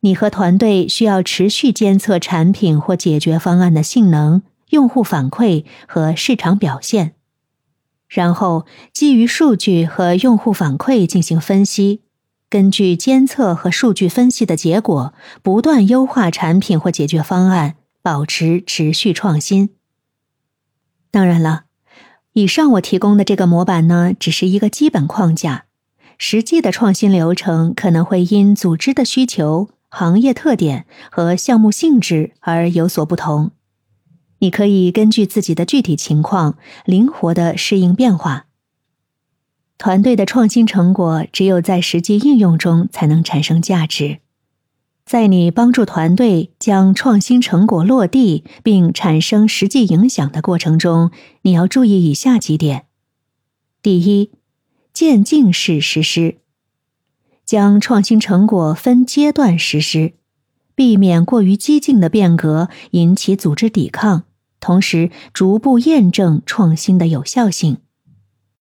你和团队需要持续监测产品或解决方案的性能、用户反馈和市场表现，然后基于数据和用户反馈进行分析，根据监测和数据分析的结果，不断优化产品或解决方案，保持持续创新。当然了，以上我提供的这个模板呢，只是一个基本框架，实际的创新流程可能会因组织的需求。行业特点和项目性质而有所不同，你可以根据自己的具体情况灵活的适应变化。团队的创新成果只有在实际应用中才能产生价值。在你帮助团队将创新成果落地并产生实际影响的过程中，你要注意以下几点：第一，渐进式实施。将创新成果分阶段实施，避免过于激进的变革引起组织抵抗，同时逐步验证创新的有效性。